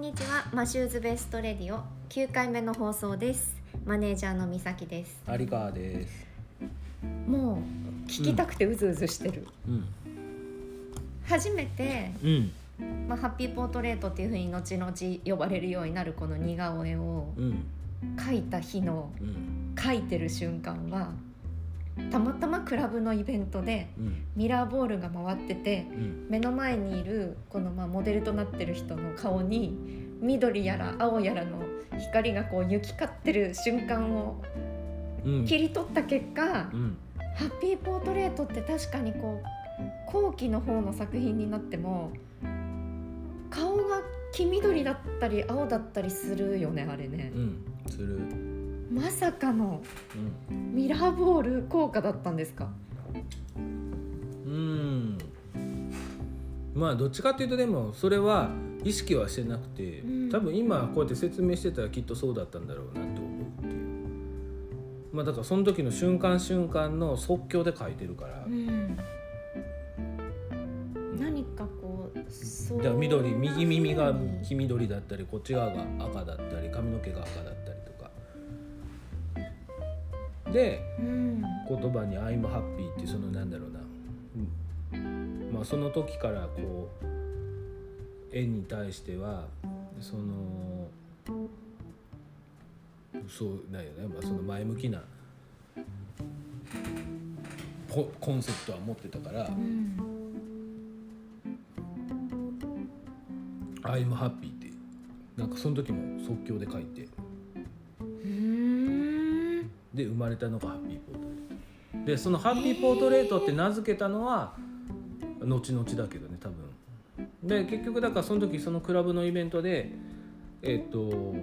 んにちはマシューズベストレディオ9回目の放送ですマネージャーのみさきです有川です。もう聞きたくてうずうずしてる、うん。初めて、うん。まあ、ハッピーポートレートっていうふうに後々呼ばれるようになるこの似顔絵をうん。描いた日のうん。描いてる瞬間はたまたまクラブのイベントでうん。ミラーボールが回っててうん。目の前にいるこのまあモデルとなってる人の顔に緑やら青やらの光がこう行き交ってる瞬間をうん。切り取った結果、うん。ハッピーポートレートって確かにこう後期の方の作品になっても顔が黄緑だったり青だったりするよねあれねう、ん。する。まさかのうん。ミラーボール効果だったんですか？うん。まあどっちかっていうとでもそれは意識はしてなくて、うん多分今こうやって説明してたらきっとそうだったんだろうなって思うっていう。まあだからその時の瞬間瞬間の即興で書いてるから。うん何かこうそうだから緑右耳が黄緑だったりこっち側が赤だったり髪の毛が赤だったりとかでうん。言葉に「I'm happy」ってそのなんだろうな、うん。まあその時からこう絵に対してはそのそうだよね、まあ、その前向きなココンセプトは持ってたからうん「I'm happy」ってなんかその時も即興で書いて。うんで生まれたのがハッピーポートレート。でそのハッピーポートレートって名付けたのは後々だけどね多分。で結局だからその時そのクラブのイベントでえっ、と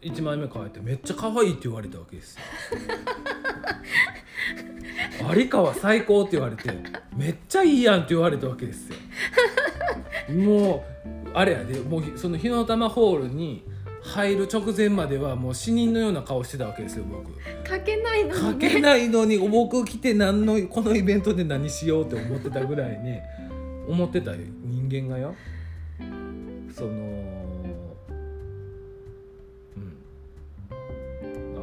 1枚目書いてめっちゃ可愛いって言われたわけです。よ 有川最高って言われてめっちゃいいやんって言われたわけですよ。もうあれやでもうその火の玉ホールに入る直前まではもう死人のような顔してたわけですよ僕。書けないの書にね。けないのに僕来て何のこのイベントで何しようって思ってたぐらいね。思ってた人間がよ。そのうん。あ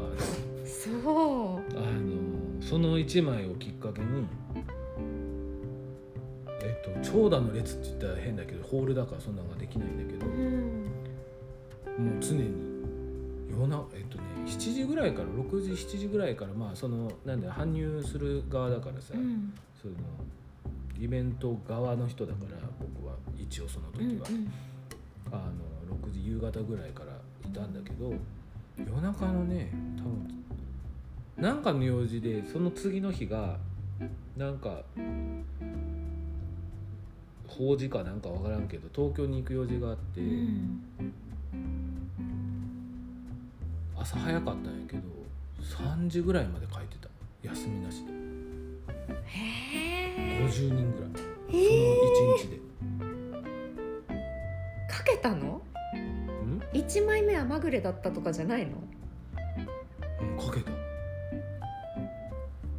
そう。あのその1枚をきっかけにえっと長蛇の列って言ったら変だけどホールだからそんなのができないんだけど。うんもう常に夜なえっとね7時ぐらいから6時7時ぐらいからまあそのなんだよ搬入する側だからさ、うん。そのイベント側の人だから僕は一応その時は、あの6時夕方ぐらいからいたんだけど夜中のね多分なんかの用事でその次の日がなんか法事かなんかわからんけど東京に行く用事があって。うん朝早かったんやけど3時ぐらいまで書いてた。休みなしで。へえ。50人ぐらい。その1日で、書けたの？うん？一枚目はまぐれだったとかじゃないの？うん、書けた。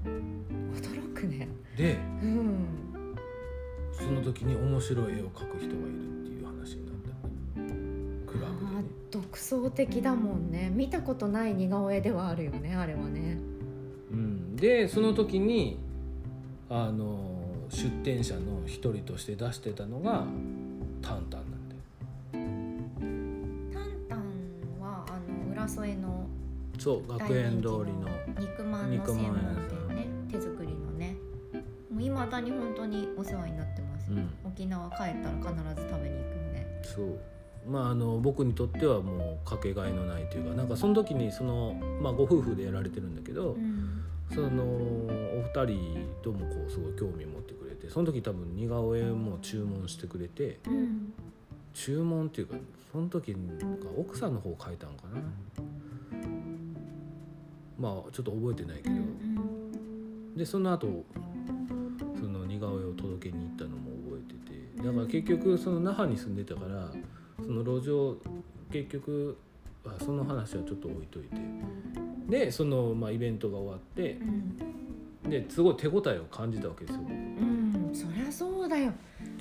驚くね。でうん。その時に面白い絵を描く人がいる独創的だもんね。見たことない似顔絵ではあるよねあれはね。うん、でその時にあの出展者の一人として出してたのがタンタンなんだよ。タンタンはあの浦添のそう学園通りの肉まんの専門店ね。手作りのね。もういまだに本当にお世話になってます、うん。沖縄帰ったら必ず食べに行くよねそうまああの僕にとってはもうかけがえのないというかなんかその時にその、まあ、ご夫婦でやられてるんだけど、うんそのお二人ともこうすごい興味持ってくれてその時多分似顔絵も注文してくれてうん注文っていうかその時奥さんの方書いたんかな。まあちょっと覚えてないけうど、んでその後その似顔絵を届けに行ったのも覚えててだから結局その那覇に住んでたからその路上結局あその話はちょっと置いといて。でその、まあ、イベントが終わってうん。ですごい手応えを感じたわけですよ。僕うん、そりゃそうだよ。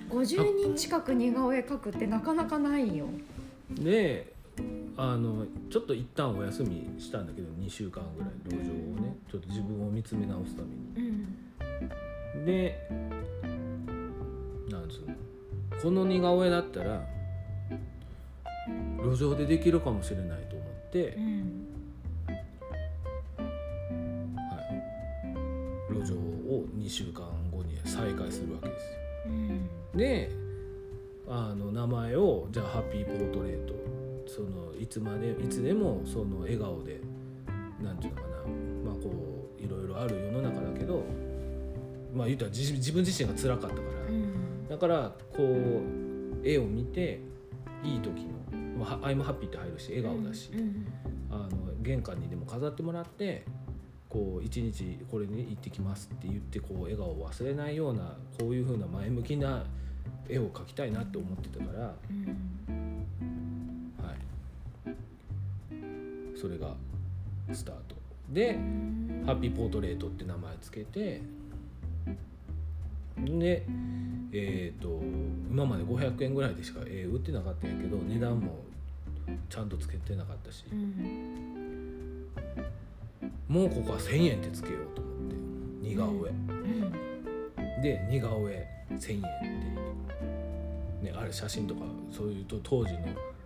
50人近く似顔絵描くってなかなかないよ。であのちょっと一旦お休みしたんだけど2週間ぐらい路上をねちょっと自分を見つめ直すために。うん。でなんつうの？この似顔絵だったら路上でできるかもしれないと思って。う、ん。はい、路上を2週間後に再開するわけですよ。うん。であの名前をじゃあハッピーポートレート。そのいつまでいつでもその笑顔でなんていうのかな。まあこういろいろある世の中だけど。まあ言ったら自自分自身が辛かったから、うん。だからこう絵を見ていい時の「まあ、アイムハッピー」って入るし笑顔だし、うんあの玄関にでも飾ってもらってこう一日これに行ってきますって言ってこう笑顔を忘れないようなこういう風な前向きな絵を描きたいなって思ってたから、はうん。い、それがスタート。で「ハッピーポートレート」って名前つけてでえっ、と今まで500円ぐらいでしか絵売ってなかったんやけど値段もちゃんとつけてなかったし。うん。もうここは1,000円ってつけようと思って。似顔絵、うん。で似顔絵1,000円って、ね、あれ写真とかそういうと当時の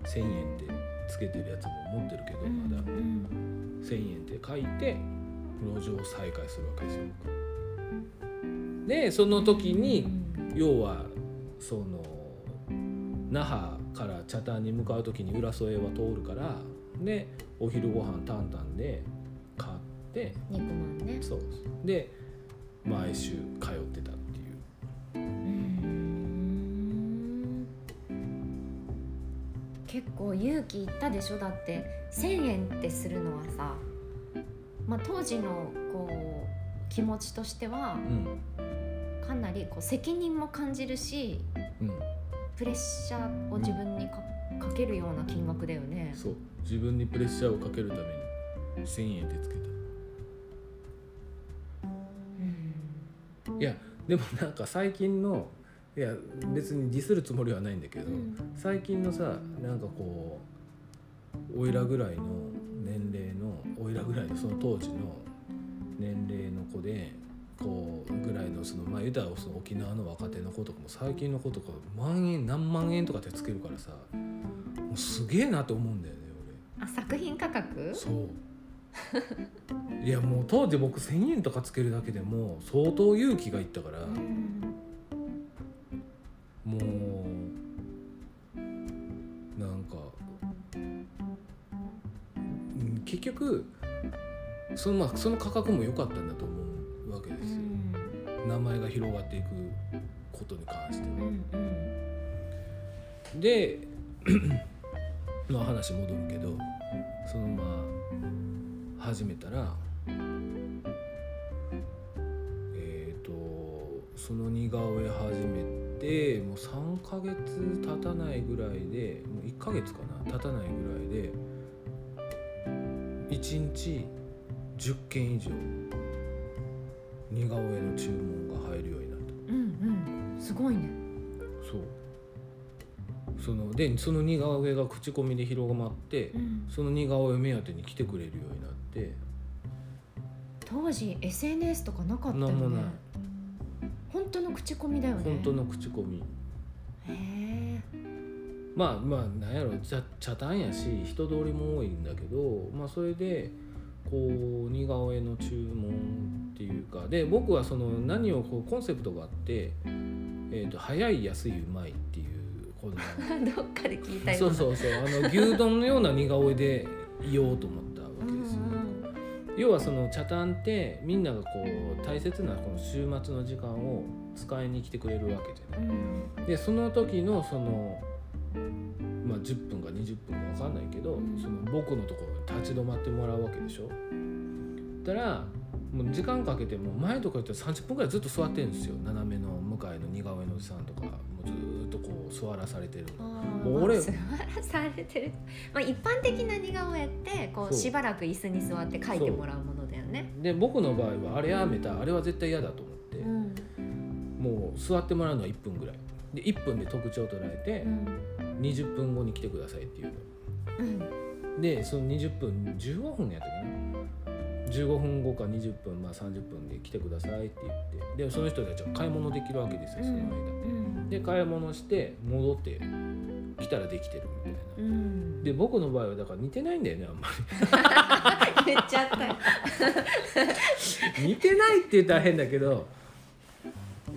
1,000円ってつけてるやつも持ってるけどうん。まだ。うん。1,000円って書いて路上を再開するわけですよ。僕でその時に要はその那覇から北谷に向かう時に浦添は通るからでお昼ご飯タンタンで買って肉まんね。そう。で毎週通ってたっていう。うん。結構勇気いったでしょ？だって1,000円ってするのはさ、まあ、当時のこう気持ちとしてはうん。かなりこう責任も感じるしうんプレッシャーを自分にかかけるような金額だよね。そう。自分にプレッシャーをかけるために1,000円でつけうん。たいやでもなんか最近のいや別にディスるつもりはないんだけど、うん。最近のさなんかこうおいらぐらいの年齢のおいらぐらいのその当時の年齢の子でこうぐらいのそのまあ言うたらその沖縄の若子とかも最近の子とか万円何万円とかってつけるからさもうすげえなと思うんだよねあ作品価格？俺そう。いやもう当時僕1,000円とかつけるだけでもう相当勇気がいったから、うんもうなんか、うん結局その,、まあ、その価格も良かったんだと思うわけですよ、名前が広がっていくことに関しては。うんうんで まあ話戻るけどそのまあ始めたらえっ、とその似顔絵始めてもう3ヶ月経たないぐらいでもう1ヶ月かな経たないぐらいで1日10件以上似顔絵の注文すごいね。そう。そのでその似顔絵が口コミで広まって、うん。その似顔絵目当てに来てくれるようになって。当時 SNS とかなかったよね。もない。本当の口コミだよね。本当の口コミ。へえ。まあまあなんやろ茶茶炭やし人通りも多いんだけどまあそれでこう似顔絵の注文っていうかで僕はその何をこうコンセプトがあって「えー、と早い安いうまい」っていうこの どっかで聞いたよそうそうそうあの牛丼のような似顔絵でいようと思ったわうんうんけですよ。要はその茶炭ってみんながこう大切なこの週末の時間を使いに来てくれるわけじゃうない。んでその時のその、まあ、10分か20分か分かんないけど、うんその僕のところに立ち止まってもらうわけでしょ。だからもう時間かけても前とか言ったら30分ぐらいずっと座ってるんですよ斜めの向かいの似顔絵のおじさんとかもうずーっとこう座らされてる俺座らされてる、まあ、一般的な似顔絵ってこうしばらく椅子に座って描いてもらうものだよね。で僕の場合はあれやめたあれは絶対嫌だと思って。うん。もう座ってもらうのは1分ぐらい。で1分で特徴を捉えてうん。20分後に来てくださいっていうの。うん。でその20分15分やったっけな15分後か20分まあ30分で来てくださいって言ってでその人たちは買い物できるわけですよその間、うん。で買い物して戻って来たらできてるみたいな。うん。で僕の場合はだから似てないんだよねあんま 言っちゃった。より似てないって言ったら変だけど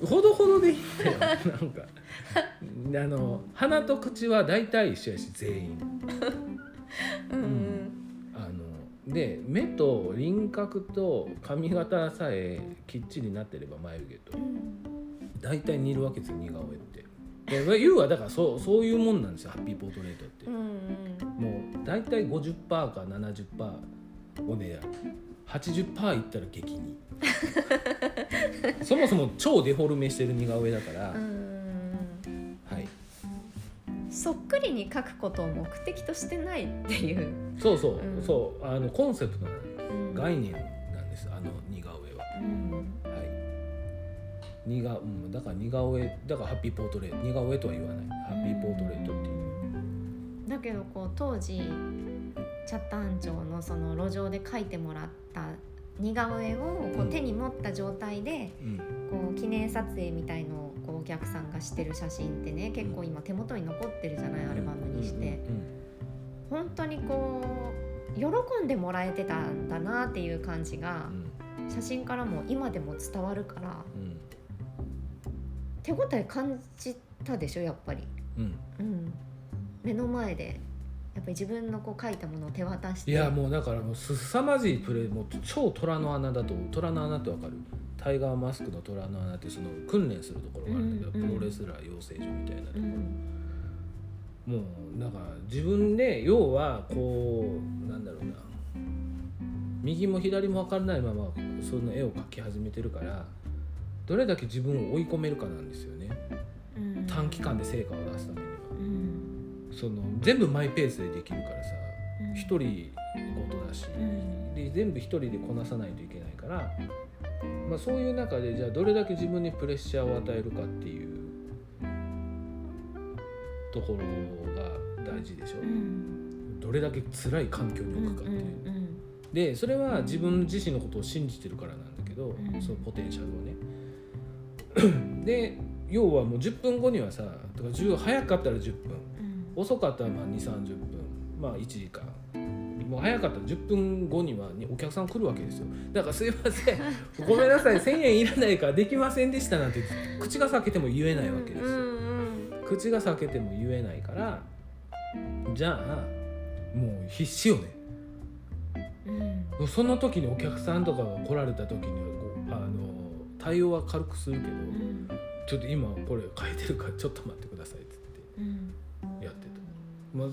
ほどほどでいいんだよ。なんか。あの鼻と口は大体一緒やし全員。うんで目と輪郭と髪型さえきっちりなってれば眉毛と。大体似るわけですよ似顔絵って。で要はだからそうそういうもんなんですよハッピーポートレートって。うんうん。もう大体50%か70%おねや80%いったら激似。そもそも超デフォルメしてる似顔絵だから、うん。はいそっくりに描くことを目的としてないっていう、そうそう、うん。そうあのコンセプトな概念なんですあの似顔絵は。うん。はい。似顔うんだから似顔絵だからハッピーポートレート。似顔絵とは言わない。ハッピーポートレートっていう。だけどこう当時チャッターン町のその路上で描いてもらった似顔絵をこううん。手に持った状態でうん。こう記念撮影みたいのをこうお客さんがしてる写真ってね結構今手元に残ってるじゃないアルバムにして。うん本当にこう喜んでもらえてたんだなっていう感じがうん。写真からも今でも伝わるからうん。手応え感じたでしょやっぱり。うん。うん、目の前でやっぱり自分のこう描いたものを手渡して。いやもうだからもうすさまじいプレーもう超虎の穴だと虎の穴ってわかるタイガーマスクの虎の穴ってその訓練するところがあるんだけど、プロレスラー養成所みたいなところ、うんもうだから自分で要はこうなんだろうな。右も左も分からないままその絵を描き始めてるからどれだけ自分を追い込めるかなんですよね。うん。短期間で成果を出すためには。うん。その全部マイペースでできるからさうん。一人ごとだし、うん。で全部一人でこなさないといけないから、まあ、そういう中でじゃあどれだけ自分にプレッシャーを与えるかっていうところが大事でしょ、うん。どれだけ辛い環境に置くかっていう、うんでそれは自分自身のことを信じてるからなんだけど、ん。そのポテンシャルをね。で要はもう10分後にはさとか10早かったら10分うん。遅かったらまあ2 3 0分まあ1時間もう早かった。ら10分後にはにお客さん来るわけですよ。だからすいません。ごめんなさい。1000円いらないからできませんでしたなんて口が裂けても言えないわけですよ、うん。口が裂けても言えないからじゃあもう必死よね。うん。その時にお客さんとかが来られた時にはこうあの対応は軽くするけど、うん。ちょっと今これ変えてるからちょっと待ってくださいまあ、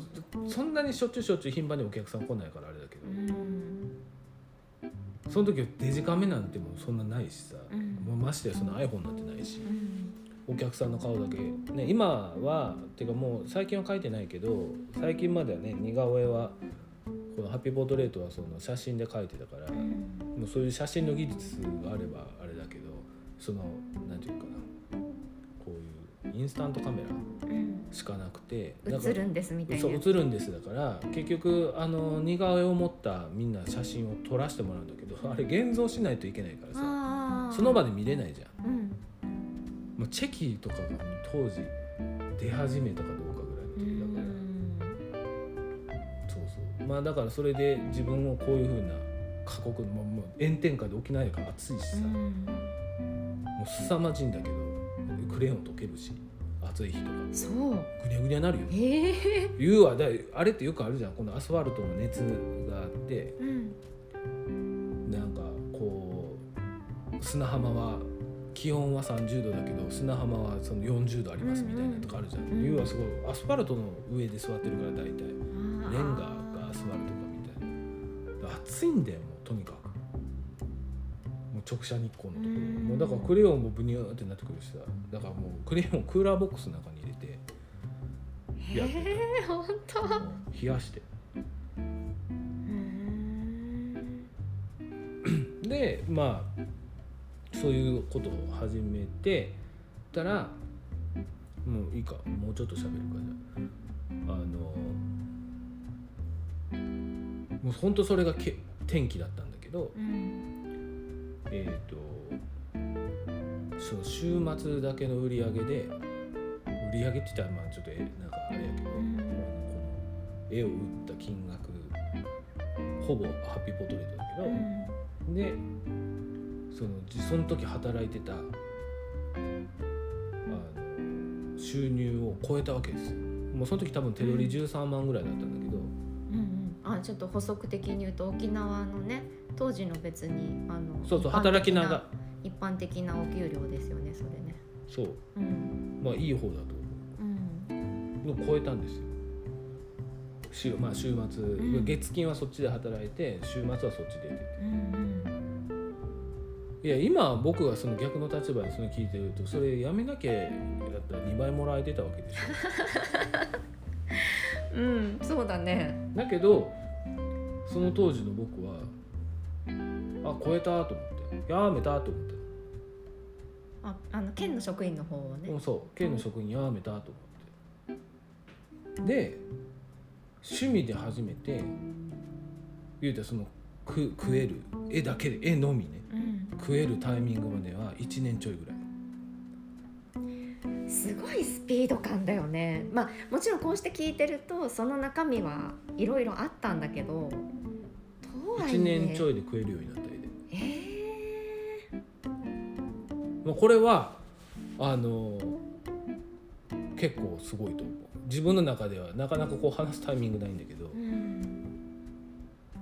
そんなにしょっちゅうしょっちゅう頻繁にお客さん来ないからあれだけど、うん。その時はデジカメなんてもうそんなないしさ、うん。もうましてやその iPhone なんてないし。うん。お客さんの顔だけ、ね、今はっていうかもう最近は描いてないけど最近まではね似顔絵はこのハッピーポートレートはその写真で描いてたから、もうそういう写真の技術があればあれだけどそのなんていうかな。こういうインスタントカメラ。うんしかなくて映るんですみたいなそう映るんですだから結局あの似顔絵を持ったみんな写真を撮らせてもらうんだけどあれ現像しないといけないからさその場で見れないじゃん。うん。もうチェキとかが当時出始めたかどうかぐらいのう時だから、ん。そうそう。まあだからそれで自分をこういうふうな過酷もうもう炎天下で沖縄やから暑いしさ、もうん。う凄まじいんだけどクレヨン溶けるし暑い日とか。そう。ぐにゃぐにゃなるよ。へえ。言うわ。だあれってよくあるじゃん。このアスファルトの熱があってうんなんかこう砂浜は気温は30度だけど砂浜はその40度ありますみたいなとかあるじゃん、うん。うん要はすごいアスファルトの上で座ってるから大体。レレンガがアスファルトかみたいな。暑いんだよもうとにかく直射日光のところうんもうだからクレヨンもブニューってなってくるしさ。だからもうクレヨンクーラーボックスの中に入れてやって。へえ本当？冷やして。うんでまあそういうことを始めてたらもいいかもうちょっと喋るかじゃああのもう本当それがけ天気だったんだけどうんえっ、とその週末だけの売り上げで売り上げって言ったらまあちょっとえなんかあれやけど、うん。この絵を売った金額ほぼハッピーポートレートだけど、うん。でそのじその時働いてたあの収入を超えたわけです。よもうその時多分手取り13万ぐらいだったんだけど、うんうん。あちょっと補足的に言うと沖縄のね当時の別にあのそうそう働きなが一般的なお給料ですよねそれね。そう。うん。まあいい方だとう。ん。思うのを超えたんですよ。週,、まあ、週末、ん。月金はそっちで働いて週末はそっちで出てうんいや今僕がその逆の立場でそれ聞いてるとそれやめなきゃやったら2倍もらえてたわけでしょ。うんうんそうだね。だけどその当時の僕はあ超えたと思って。やめたと思って、ああの県の職員の方をね。そう。県の職員やめたと思って。で趣味で初めて言うたらそのく食える絵だけで絵のみね。うん。食えるタイミングまでは1年ちょいぐらい。すごいスピード感だよね。まあもちろんこうして聞いてるとその中身はいろいろあったんだけどとはいえ。1年ちょいで食えるようになったまあ、これはあの結構すごいと思う。自分の中ではなかなかこう話すタイミングないんだけどーうん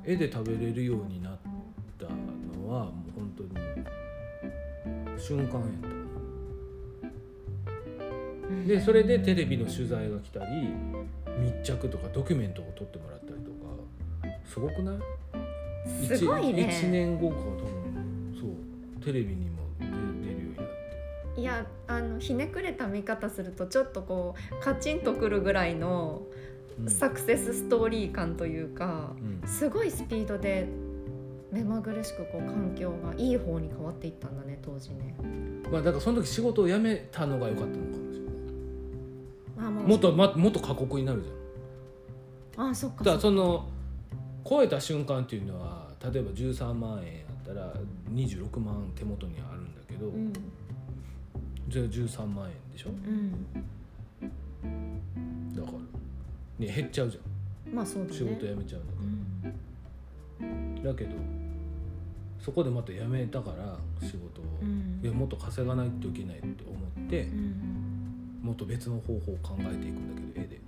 絵で食べれるようになったのはもう本当に瞬間やった。でそれでテレビの取材が来たり密着とかドキュメントを撮ってもらったりとかすごくない？すごいね。1年後か多分そう。テレビにも出出るようになって。いやあのひねくれた見方するとちょっとこうカチンとくるぐらいのうん。サクセスストーリー感というか、うん。すごいスピードで目まぐるしくこう環境がいい方に変わっていったんだね当時ね。まあだからその時仕事を辞めたのが良かったのかもしれない。あもう。もっと、ま、もっと過酷になるじゃん。あそっか。だからその超えた瞬間っていうのは例えば13万円やったら26万手元にあるんだけど、うん。じゃあ13万円でしょ？うん。だからね減っちゃうじゃまあそうだね。ん仕事辞めちゃうんだかうん。ら、だけどそこでまた辞めたから仕事を、うん。いやもっと稼がないといけないって思って、うん。もっと別の方法を考えていくんだけど絵で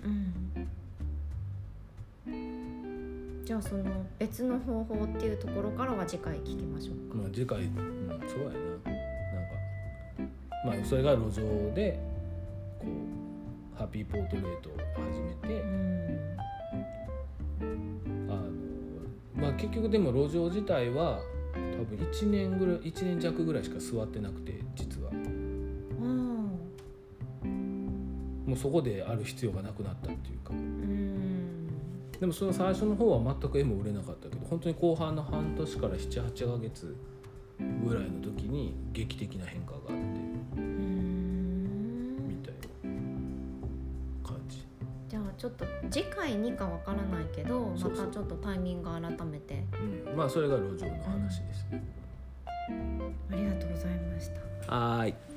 じゃあその別の方法っていうところからは次回聞きましょうか。まあ次回、うん、そうやな。なんかまあそれが路上でこうハッピーポートレートを始めてうん。あのまあ結局でも路上自体は多分1年ぐらい1年弱ぐらいしか座ってなくて実は。あもうそこである必要がなくなったっていうでもその最初の方は全く絵も売れなかったけど本当に後半の半年から78ヶ月ぐらいの時に劇的な変化があってうんみたいな感じじゃあちょっと次回にかわからないけどまたちょっとタイミング改めてうん、まあそれが路上の話ですね。ありがとうございました。はーい。